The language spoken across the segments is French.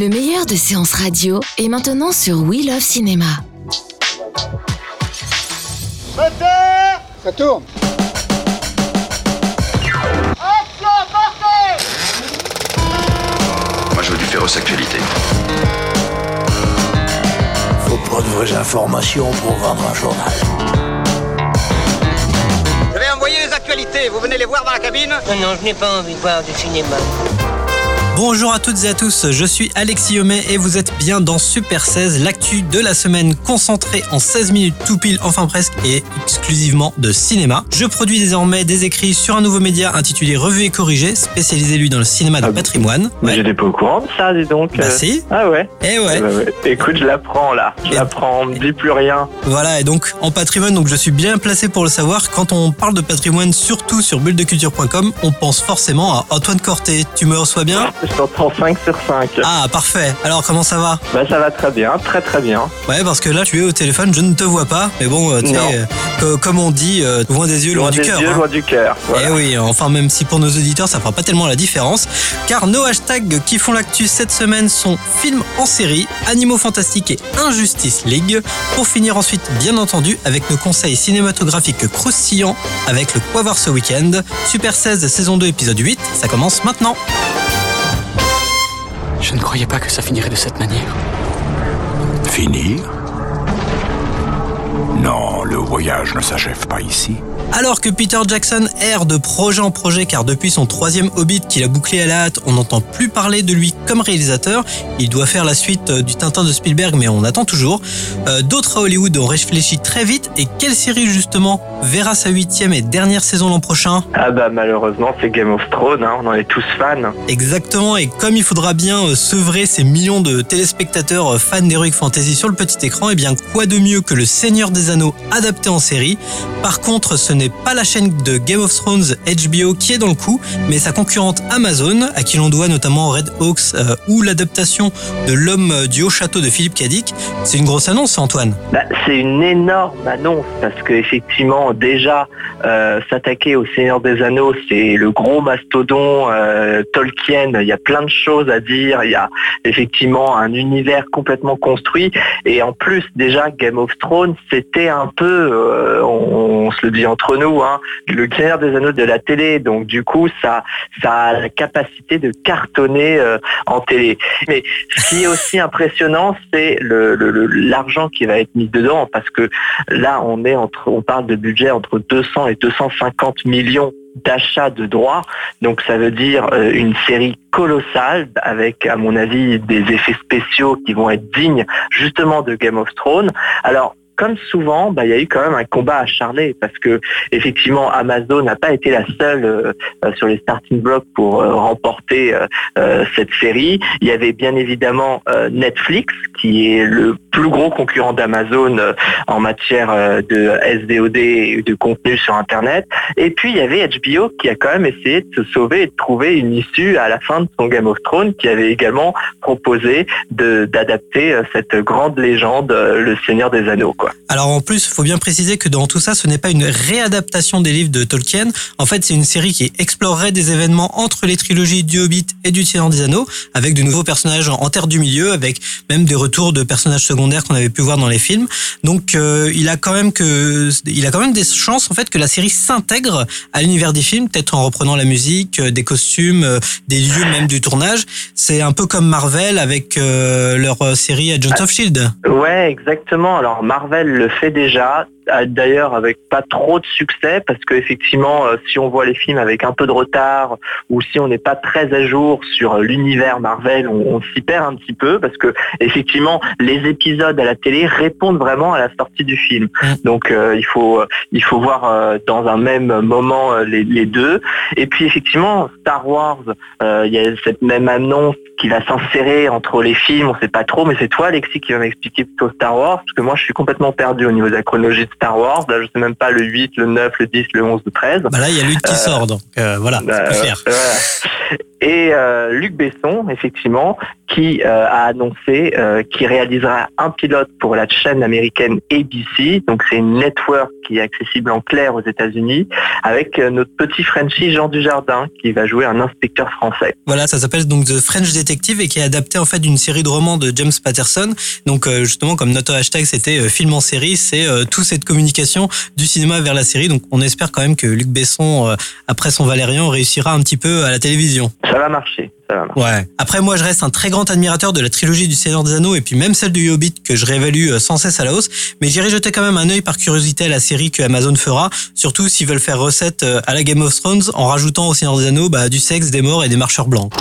Le meilleur de séances radio est maintenant sur We Love Cinéma. Moteur Ça tourne. Action, partez Moi, je veux du féroce actualité. Faut pas de vraies informations pour vendre un journal. Je vais envoyer les actualités. Vous venez les voir dans la cabine? Non, non, je n'ai pas envie de voir du cinéma. Bonjour à toutes et à tous, je suis Alexis Yomet et vous êtes bien dans Super 16, l'actu de la semaine concentrée en 16 minutes tout pile, enfin presque, et exclusivement de cinéma. Je produis désormais des écrits sur un nouveau média intitulé Revue et Corrigé, spécialisé lui dans le cinéma de Ah patrimoine. Mais Ouais. j'étais pas au courant de ça, dis donc. Bah Euh, si, Ah ouais et ouais. Bah ouais. Écoute, je l'apprends là. Je Et- l'apprends, on me dit plus rien. Voilà, et donc en patrimoine, donc je suis bien placé pour le savoir. Quand on parle de patrimoine, surtout sur bulledeculture.com, on pense forcément à Antoine Corté. Tu me reçois bien? Je t'entends 5 sur 5. Ah, parfait. Alors comment ça va? Bah ça va très bien, très très bien. Ouais, parce que là, tu es au téléphone, je ne te vois pas. Mais bon, euh, tu sais, euh, co- comme on dit, euh, loin des yeux, loin, Loin du des cœur. yeux, hein. loin du cœur. Voilà. Eh oui, enfin même si pour nos auditeurs ça fera pas tellement la différence, car nos hashtags qui font l'actu cette semaine sont films en série, animaux fantastiques et Injustice League, pour finir ensuite bien entendu avec nos conseils cinématographiques croustillants avec le Quoi voir ce week-end, Super 16 saison 2 épisode 8, ça commence maintenant. Je ne croyais pas que ça finirait de cette manière. Finir? Voyage ne s'achève pas ici. Alors que Peter Jackson erre de projet en projet car depuis son troisième Hobbit qu'il a bouclé à la hâte, on n'entend plus parler de lui comme réalisateur. Il doit faire la suite euh, du Tintin de Spielberg mais on attend toujours. Euh, D'autres à Hollywood ont réfléchi très vite et quelle série justement verra sa huitième et dernière saison l'an prochain? Ah bah malheureusement c'est Game of Thrones, hein, on en est tous fans. Exactement, et comme il faudra bien euh, sevrer ces millions de téléspectateurs fans d'Heroic Fantasy sur le petit écran, et bien quoi de mieux que le Seigneur des Anneaux adapté en série Par contre, ce n'est pas la chaîne de Game of Thrones HBO qui est dans le coup, mais sa concurrente Amazon, à qui l'on doit notamment Red Hawks euh, ou l'adaptation de L'homme du haut château de Philippe Cadic. C'est une grosse annonce, Antoine. Bah, c'est une énorme annonce parce que effectivement déjà euh, s'attaquer au Seigneur des Anneaux c'est le gros mastodon euh, Tolkien il y a plein de choses à dire il y a effectivement un univers complètement construit et en plus déjà Game of Thrones c'était un peu euh, on, se le dit entre nous hein, le Seigneur des Anneaux de la télé donc du coup ça a la capacité de cartonner euh, en télé mais ce qui est aussi impressionnant, c'est l'argent qui va être mis dedans, parce que là, on parle de budget entre 200 et 250 millions d'achats de droits. Donc ça veut dire euh, une série colossale avec, à mon avis, des effets spéciaux qui vont être dignes justement de Game of Thrones. Alors comme souvent, bah, il y a eu quand même un combat acharné parce que effectivement Amazon n'a pas été la seule euh, euh, sur les starting blocks pour euh, remporter cette série. Il y avait bien évidemment Netflix qui est le plus gros concurrent d'Amazon en matière de SVOD et de contenu sur Internet. Et puis il y avait HBO qui a quand même essayé de se sauver et de trouver une issue à la fin de son Game of Thrones qui avait également proposé d'adapter cette grande légende, Le Seigneur des Anneaux. Quoi. Alors en plus, il faut bien préciser que dans tout ça, ce n'est pas une réadaptation des livres de Tolkien. En fait, c'est une série qui explorerait des événements entre les trilogies du Hobbit et du Seigneur des Anneaux, avec de nouveaux personnages en terre du milieu, avec même des retours de personnages secondaires qu'on avait pu voir dans les films. Donc, euh, il a quand même que, il a quand même des chances en fait que la série s'intègre à l'univers des films, peut-être en reprenant la musique, euh, des costumes, euh, des lieux même du tournage. C'est un peu comme Marvel avec euh, leur série Agents of Shield. Ouais, exactement. Alors Marvel le fait déjà, d'ailleurs avec pas trop de succès, parce que effectivement, euh, si on voit les films avec un peu de retard, ou si on n'est pas très à jour sur euh, l'univers Marvel, on, on s'y perd un petit peu, parce que effectivement, les épisodes à la télé répondent vraiment à la sortie du film. Mm. Donc euh, il faut il faut voir euh, dans un même moment euh, les, les deux. Et puis effectivement, Star Wars, euh, il y a cette même annonce qui va s'insérer entre les films, on sait pas trop, mais c'est toi Alexis qui va m'expliquer plutôt Star Wars, parce que moi je suis complètement perdu au niveau de la chronologie Star Wars, là je sais même pas le 8, le 9, le 10, le 11, le 13. Bah là, il y a Luke qui sort, donc euh, voilà, c'est Euh, plus clair. Et euh, Luc Besson, effectivement, qui euh, a annoncé euh, qu'il réalisera un pilote pour la chaîne américaine ABC. Donc c'est une network qui est accessible en clair aux États-Unis, avec euh, notre petit Frenchie Jean Dujardin qui va jouer un inspecteur français. Voilà, ça s'appelle donc The French détective et qui est adapté en fait d'une série de romans de James Patterson. Donc euh, justement, comme notre hashtag c'était euh, film en série, c'est toute cette communication du cinéma vers la série. Donc on espère quand même que Luc Besson, après son Valérian, réussira un petit peu à la télévision. Ça va marcher. Ouais. Après, moi, je reste un très grand admirateur de la trilogie du Seigneur des Anneaux et puis même celle du Hobbit que je réévalue euh, sans cesse à la hausse. Mais j'irai jeter quand même un œil par curiosité à la série que Amazon fera, surtout s'ils veulent faire recette euh, à la Game of Thrones en rajoutant au Seigneur des Anneaux bah, du sexe, des morts et des marcheurs blancs.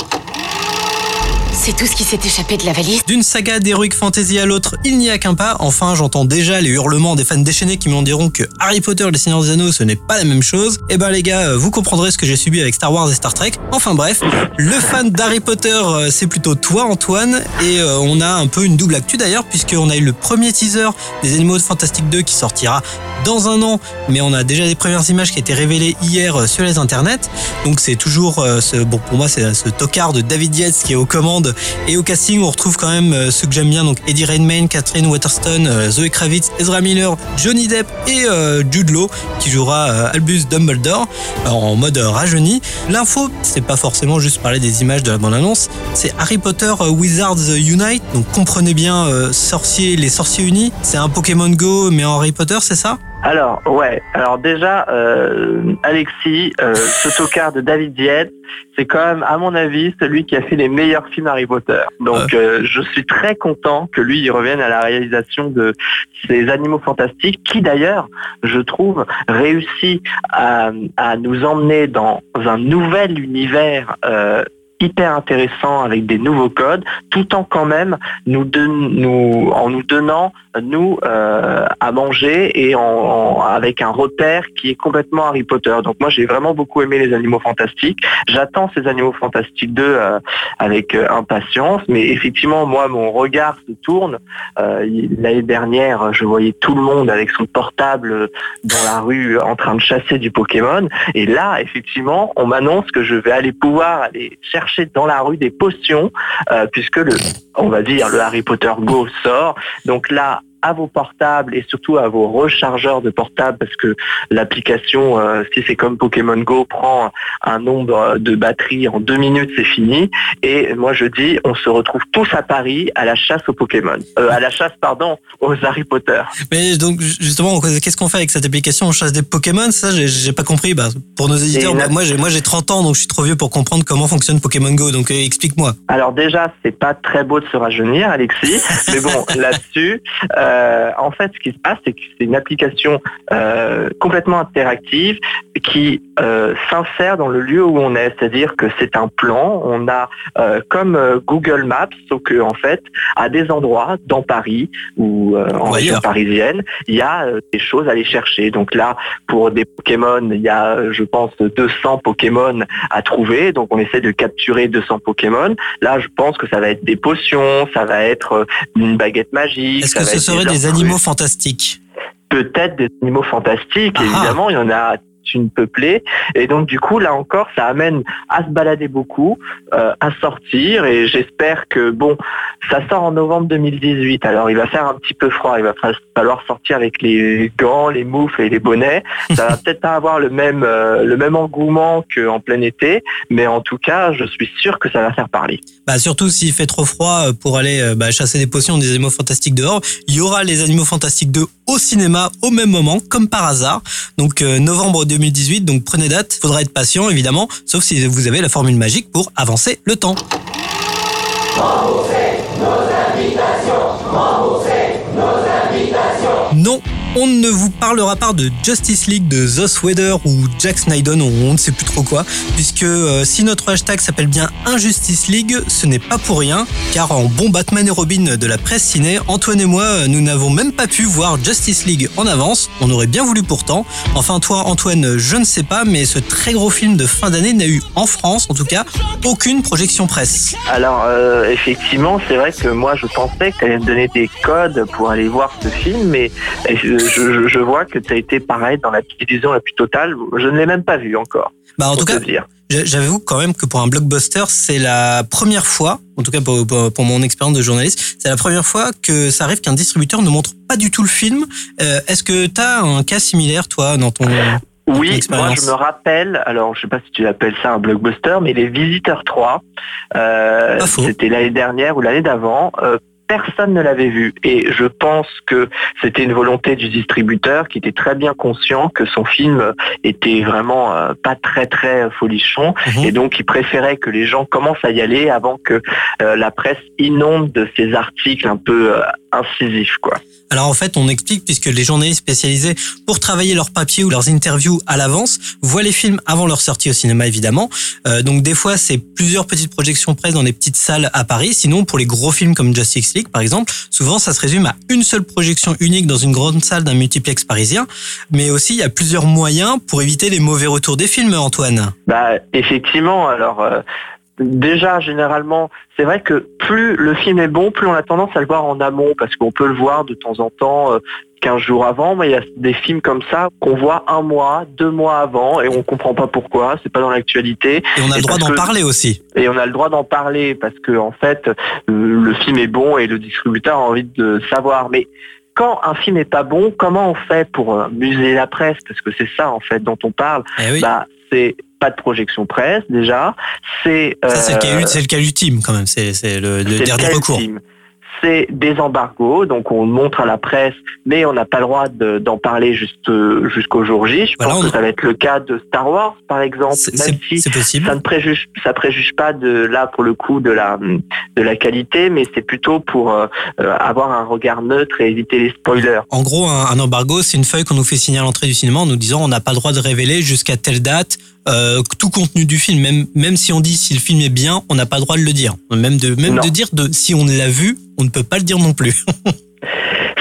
C'est tout ce qui s'est échappé de la valise D'une saga d'heroic fantasy à l'autre, il n'y a qu'un pas. Enfin, j'entends déjà les hurlements des fans déchaînés qui m'en diront que Harry Potter et les Seigneurs des Anneaux, ce n'est pas la même chose. Eh ben les gars, euh, vous comprendrez ce que j'ai subi avec Star Wars et Star Trek. Enfin bref, le fan d'Harry Potter, euh, c'est plutôt toi Antoine. Et euh, on a un peu une double actu d'ailleurs, puisqu'on a eu le premier teaser des Animaux Fantastiques 2 qui sortira dans un an. Mais on a déjà des premières images qui étaient révélées hier sur les internets. Donc c'est toujours ce, bon pour moi c'est ce tocard de David Yates qui est aux commandes et au casting on retrouve quand même euh, ceux que j'aime bien donc Eddie Redmayne, Catherine Waterston, euh, Zoe Kravitz, Ezra Miller, Johnny Depp et euh, Jude Law qui jouera Albus Dumbledore en mode rajeuni. L'info c'est pas forcément juste parler des images de la bande annonce, c'est Harry Potter Wizards Unite. Donc comprenez bien euh, les sorciers unis, c'est un Pokémon Go mais en Harry Potter c'est ça? Alors, ouais. Alors déjà, euh, Alexis, euh, ce tocard de David Yates, c'est quand même, à mon avis, celui qui a fait les meilleurs films Harry Potter. Donc, euh, je suis très content que lui, il revienne à la réalisation de ces animaux fantastiques, qui d'ailleurs, je trouve, réussit à, à nous emmener dans un nouvel univers. Hyper intéressant avec des nouveaux codes tout en quand même nous, en nous donnant nous euh, à manger et avec un repère qui est complètement Harry Potter. Donc moi j'ai vraiment beaucoup aimé les animaux fantastiques. J'attends ces animaux fantastiques 2 euh, avec euh, impatience, mais effectivement moi mon regard se tourne. L'année dernière je voyais tout le monde avec son portable dans la rue en train de chasser du Pokémon et là effectivement on m'annonce que je vais aller pouvoir aller chercher dans la rue des potions euh, puisque le on va dire le Harry Potter Go sort. Donc là à vos portables et surtout à vos rechargeurs de portables parce que l'application, euh, si c'est comme Pokémon Go, prend un nombre de batteries en deux minutes, c'est fini. Et moi je dis, on se retrouve tous à Paris à la chasse aux Pokémon, Euh, à la chasse pardon aux Harry Potter. Mais donc justement, qu'est-ce qu'on fait avec cette application? On chasse des Pokémon? Ça, j'ai- pas compris. Bah, pour nos éditeurs, bah, moi j'ai moi j'ai 30 ans, donc je suis trop vieux pour comprendre comment fonctionne Pokémon Go. Donc euh, explique-moi. Alors déjà, c'est pas très beau de se rajeunir, Alexis, mais bon, là-dessus, euh, en fait, ce qui se passe, c'est que c'est une application euh, complètement interactive qui euh, s'insère dans le lieu où on est, c'est-à-dire que c'est un plan. On a euh, comme euh, Google Maps, sauf que en fait, à des endroits dans Paris ou euh, en région parisienne, il y a euh, des choses à aller chercher. Donc là, pour des Pokémon, il y a, euh, je pense, 200 Pokémon à trouver. Donc on essaie de capturer 200 Pokémon. Là, je pense que ça va être des potions, ça va être euh, une baguette magique. Est-ce ça que va ce être serait des animaux fantastiques. Peut-être des animaux fantastiques, Ah. évidemment, il y en a une peuplée. Et donc du coup, là encore, ça amène à se balader beaucoup, euh, à sortir. Et j'espère que, bon, ça sort en novembre 2018. Alors il va faire un petit peu froid, il va fa- falloir sortir avec les gants, les moufles et les bonnets. Ça va peut-être pas avoir le même, euh, le même engouement qu'en plein été, mais en tout cas, je suis sûr que ça va faire parler. Bah surtout s'il fait trop froid euh, pour aller bah, chasser des potions des animaux fantastiques dehors, il y aura les animaux fantastiques 2 au cinéma au même moment, comme par hasard. Donc euh, novembre 2018, donc prenez date. Faudra être patient évidemment, sauf si vous avez la formule magique pour avancer le temps. Non, on ne vous parlera pas de Justice League de Zoss ou Jack Snyder, ou on ne sait plus trop quoi, puisque euh, si notre hashtag s'appelle bien Injustice League, ce n'est pas pour rien, car en bon Batman et Robin de la presse ciné, Antoine et moi, euh, nous n'avons même pas pu voir Justice League en avance, on aurait bien voulu pourtant. Enfin toi Antoine, je ne sais pas, mais ce très gros film de fin d'année n'a eu en France, en tout cas, aucune projection presse. Alors euh, effectivement, c'est vrai que moi je pensais que tu allais me donner des codes pour aller voir ce film, mais je, vois que tu as été pareil dans la division la plus totale. Je ne l'ai même pas vu encore. Bah en tout cas, J'avoue quand même que pour un blockbuster, c'est la première fois, en tout cas pour, pour- pour mon expérience de journaliste, c'est la première fois que ça arrive qu'un distributeur ne montre pas du tout le film. Euh, Est-ce que tu as un cas similaire, toi, dans ton... Oui, moi je me rappelle, alors je sais pas si tu appelles ça un blockbuster, mais Les Visiteurs 3, euh, c'était l'année dernière ou l'année d'avant, euh, personne ne l'avait vu. Et je pense que c'était une volonté du distributeur qui était très bien conscient que son film était vraiment euh, pas très très folichon. Mhm. Et donc il préférait que les gens commencent à y aller avant que euh, la presse inonde de ces articles un peu euh, incisifs. quoi. Alors en fait, on explique puisque les journalistes spécialisés pour travailler leurs papiers ou leurs interviews à l'avance voient les films avant leur sortie au cinéma évidemment. Euh, donc des fois, c'est plusieurs petites projections presse dans des petites salles à Paris. Sinon, pour les gros films comme Justice League par exemple, souvent ça se résume à une seule projection unique dans une grande salle d'un multiplex parisien. Mais aussi, il y a plusieurs moyens pour éviter les mauvais retours des films, Antoine. Bah effectivement, alors euh, déjà généralement, c'est vrai que plus le film est bon, plus on a tendance à le voir en amont parce qu'on peut le voir de temps en temps. euh, 15 jours avant, mais il y a des films comme ça qu'on voit un mois, deux mois avant et on comprend pas pourquoi, c'est pas dans l'actualité Et on a Et le droit d'en que- parler aussi. et on a le droit d'en parler parce que en fait euh, le film est bon et le distributeur a envie de savoir. Mais quand un film est pas bon, comment on fait pour euh, museler la presse? Parce que c'est ça en fait dont on parle. Eh oui. Bah c'est pas de projection presse déjà. C'est Ça, c'est le cas, euh, c'est le cas ultime quand même. C'est le, dernier le recours. ultime. C'est des embargos, donc on montre à la presse, mais on n'a pas le droit de- d'en parler juste euh, jusqu'au jour J. Je Voilà, pense on- que ça va être le cas de Star Wars, par exemple, C'est même si possible. ça ne préjuge, ça préjuge pas de là pour le coup de la de la qualité, mais c'est plutôt pour euh, avoir un regard neutre et éviter les spoilers. En gros, un, un embargo, c'est une feuille qu'on nous fait signer à l'entrée du cinéma en nous disant on n'a pas le droit de révéler jusqu'à telle date euh, tout contenu du film. Même, même si on dit si le film est bien, on n'a pas le droit de le dire. Même de, même Non. de dire de, si on l'a vu, on ne peut pas le dire non plus.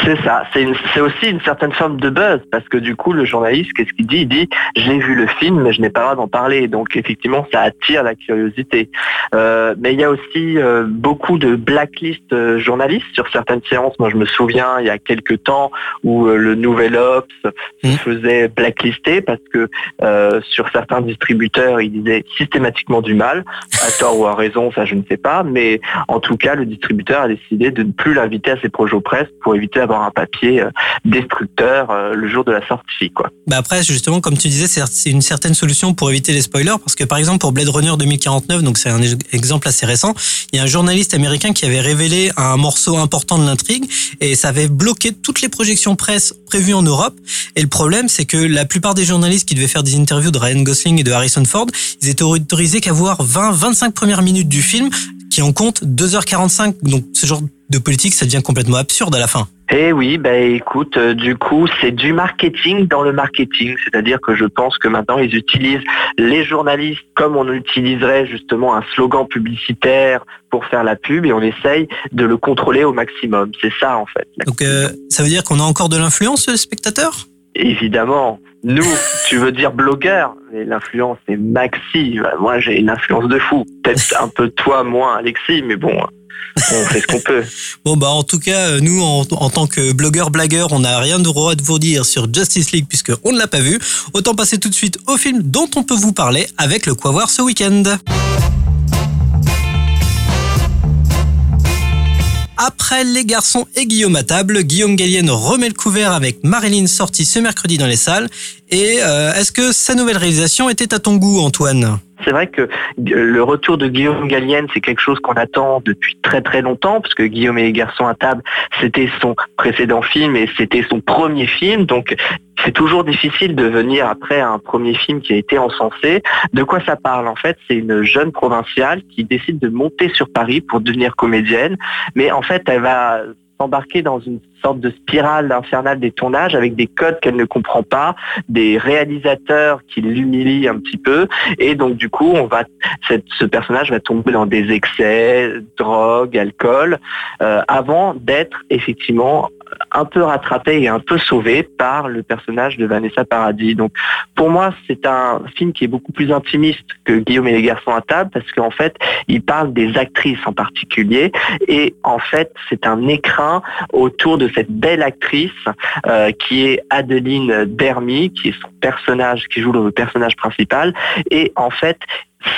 C'est ça. C'est aussi une certaine forme de buzz parce que du coup le journaliste, qu'est-ce qu'il dit? Il dit j'ai vu le film, mais je n'ai pas le droit d'en parler. Donc effectivement, ça attire la curiosité. Euh, mais il y a aussi euh, beaucoup de blacklist euh, journalistes sur certaines séances. Moi, je me souviens il y a quelques temps où le Nouvel Ops se Mm. faisait blacklister parce que sur certains distributeurs, ils disaient systématiquement du mal, à tort ou à raison, ça je ne sais pas. Mais en tout cas, le distributeur a décidé de ne plus l'inviter à ses projets presse pour éviter d'avoir un papier euh, destructeur euh, le jour de la sortie. Quoi. Bah après, justement, comme tu disais, c'est une certaine solution pour éviter les spoilers, parce que par exemple pour Blade Runner 2049, donc c'est un ex- exemple assez récent, il y a un journaliste américain qui avait révélé un morceau important de l'intrigue, et ça avait bloqué toutes les projections presse prévues en Europe. Et le problème, c'est que la plupart des journalistes qui devaient faire des interviews de Ryan Gosling et de Harrison Ford, ils étaient autorisés qu'à voir 20-25 premières minutes du film, qui en compte 2h45. Donc ce genre de politique, ça devient complètement absurde à la fin. Eh oui, bah écoute, euh, du coup, c'est du marketing dans le marketing, c'est-à-dire que je pense que maintenant ils utilisent les journalistes comme on utiliserait justement un slogan publicitaire pour faire la pub et on essaye de le contrôler au maximum. C'est ça en fait. Donc euh, ça veut dire qu'on a encore de l'influence, le spectateur? Évidemment. Nous, tu veux dire blogueur, mais l'influence est maxi. Moi, j'ai une influence de fou. Peut-être un peu toi, moins, Alexis, mais bon, on fait ce qu'on peut. Bon bah en tout cas euh, nous en, tant que blogueur blagueur on n'a rien de droit de vous dire sur Justice League puisque on ne l'a pas vu. Autant passer tout de suite au film dont on peut vous parler avec le quoi voir ce week-end. Après Les Garçons et Guillaume à table, Guillaume Gallienne remet le couvert avec Marilyn sortie ce mercredi dans les salles. Et euh, est-ce que sa nouvelle réalisation était à ton goût Antoine? C'est vrai que le retour de Guillaume Gallienne, c'est quelque chose qu'on attend depuis très très longtemps, parce que Guillaume et les garçons à table, c'était son précédent film et c'était son premier film, donc c'est toujours difficile de venir après un premier film qui a été encensé. De quoi ça parle En fait, c'est une jeune provinciale qui décide de monter sur Paris pour devenir comédienne, mais en fait, elle va s'embarquer dans une sorte de spirale infernale des tournages avec des codes qu'elle ne comprend pas, des réalisateurs qui l'humilient un petit peu, et donc du coup, on va, ce personnage va tomber dans des excès, drogue, alcool, euh, avant d'être effectivement un peu rattrapé et un peu sauvé par le personnage de Vanessa Paradis. Donc pour moi, c'est un film qui est beaucoup plus intimiste que Guillaume et les garçons à table parce qu'en fait, il parle des actrices en particulier et en fait, c'est un écrin autour de cette belle actrice euh, qui est Adeline Dermy, qui est son personnage, qui joue le personnage principal et en fait,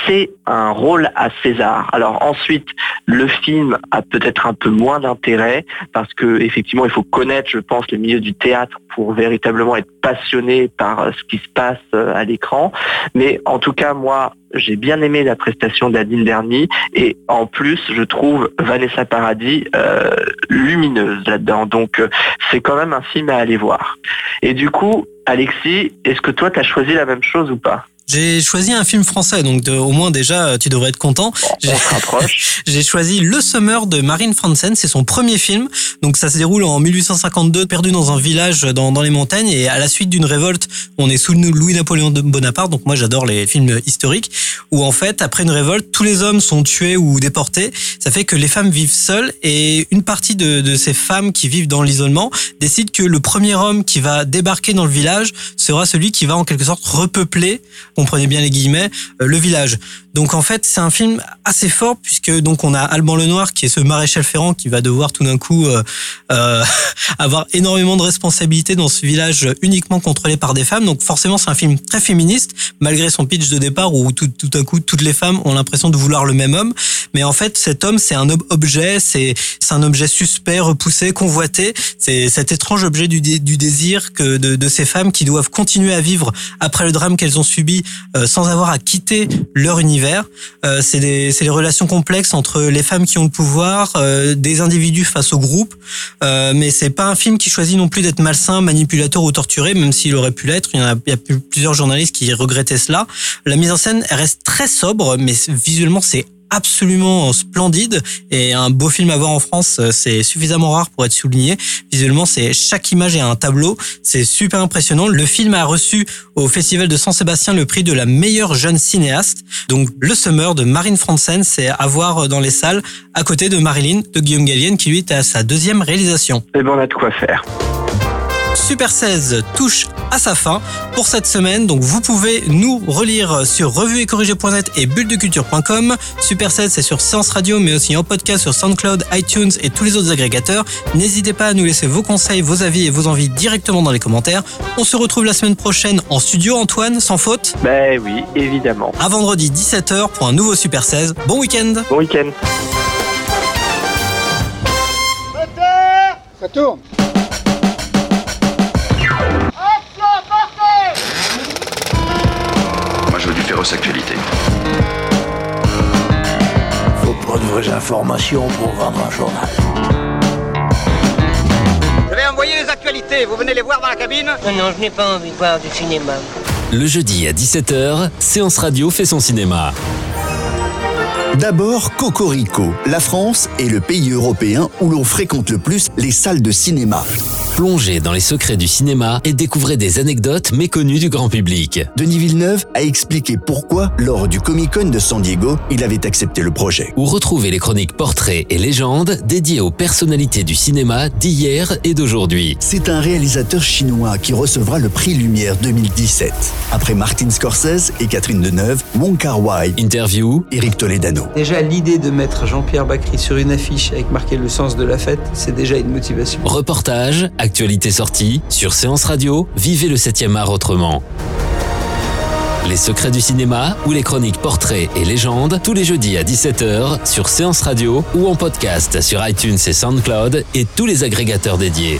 c'est un rôle à César. Alors ensuite, le film a peut-être un peu moins d'intérêt parce que effectivement il faut connaître, je pense, le milieu du théâtre pour véritablement être passionné par euh, ce qui se passe euh, à l'écran. Mais en tout cas, moi, j'ai bien aimé la prestation d'Adine Derny et en plus, je trouve Vanessa Paradis euh, lumineuse là-dedans. Donc, c'est quand même un film à aller voir. Et du coup, Alexis, est-ce que toi, tu as choisi la même chose ou pas? J'ai choisi un film français, donc de- au moins déjà, tu devrais être content. On J'ai- se rapproche. J'ai choisi Le Summer de Marine Franzen, c'est son premier film. Donc ça se déroule en 1852, perdu dans un village dans, dans les montagnes et à la suite d'une révolte, on est sous Louis-Napoléon Bonaparte. Donc moi j'adore les films historiques où en fait après une révolte, tous les hommes sont tués ou déportés. Ça fait que les femmes vivent seules et une partie de, de ces femmes qui vivent dans l'isolement décide que le premier homme qui va débarquer dans le village sera celui qui va en quelque sorte repeupler, comprenez bien les guillemets, euh, le village. Donc en fait, c'est un film assez fort puisque donc on a Alban Lenoir qui est ce maréchal ferrant qui va devoir tout d'un coup euh, euh, avoir énormément de responsabilités dans ce village uniquement contrôlé par des femmes. Donc forcément, c'est un film très féministe malgré son pitch de départ où tout, tout à coup toutes les femmes ont l'impression de vouloir le même homme. Mais en fait, cet homme, c'est un ob- objet, c'est c'est un objet suspect, repoussé, convoité. C'est cet étrange objet du, du désir que de, de ces femmes qui doivent continuer à vivre après le drame qu'elles ont subi euh, sans avoir à quitter leur univers. Euh, c'est des, relations complexes entre les femmes qui ont le pouvoir, euh, des individus face au groupe. Euh, mais c'est pas un film qui choisit non plus d'être malsain, manipulateur ou torturé, même s'il aurait pu l'être. Il y a, plusieurs journalistes qui regrettaient cela. La mise en scène reste très sobre, mais visuellement c'est absolument splendide et un beau film à voir en France euh, c'est suffisamment rare pour être souligné. Visuellement c'est chaque image est un tableau. C'est super impressionnant. Le film a reçu au festival de San Sébastien le prix de la meilleure jeune cinéaste. Donc le Summer de Marine Franzen c'est à voir dans les salles à côté de Marilyn de Guillaume Gallienne qui lui est à sa deuxième réalisation. Eh ben, on a de quoi faire. Super 16 touche à sa fin pour cette semaine. Donc vous pouvez nous relire sur revueetcorrigé.net et bulledeculture.com. Super 16 c'est sur Séance Radio mais aussi en podcast sur SoundCloud, iTunes et tous les autres agrégateurs. N'hésitez pas à nous laisser vos conseils, vos avis et vos envies directement dans les commentaires. On se retrouve la semaine prochaine en studio Antoine, sans faute, Ben oui, évidemment. à vendredi 17h pour un nouveau Super 16. Bon week-end Bon week-end. Moteur Ça tourne. Actualité. Faut pas de vraies informations pour vendre un journal. Je vais envoyer les actualités, vous venez les voir dans la cabine Non, non, je n'ai pas envie de voir du cinéma. Le jeudi à 17h, Séance Radio fait son cinéma. D'abord, Cocorico. La France est le pays européen où l'on fréquente le plus les salles de cinéma. Plongez dans les secrets du cinéma et découvrez des anecdotes méconnues du grand public. Denis Villeneuve a expliqué pourquoi, lors du Comic Con de San Diego, il avait accepté le projet. Ou retrouvez les chroniques portraits et légendes dédiées aux personnalités du cinéma d'hier et d'aujourd'hui. C'est un réalisateur chinois qui recevra le prix Lumière 2017. Après Martin Scorsese et Catherine Deneuve, Wong Kar Wai, Interview, Eric Toledano. Déjà, l'idée de mettre Jean-Pierre Bacry sur une affiche avec marqué le sens de la fête, c'est déjà une motivation. reportage, actualité sortie, sur Séance Radio, vivez le 7e art autrement. Les secrets du cinéma ou les chroniques portraits et légendes tous les jeudis à 17h sur Séance Radio ou en podcast sur iTunes et SoundCloud et tous les agrégateurs dédiés.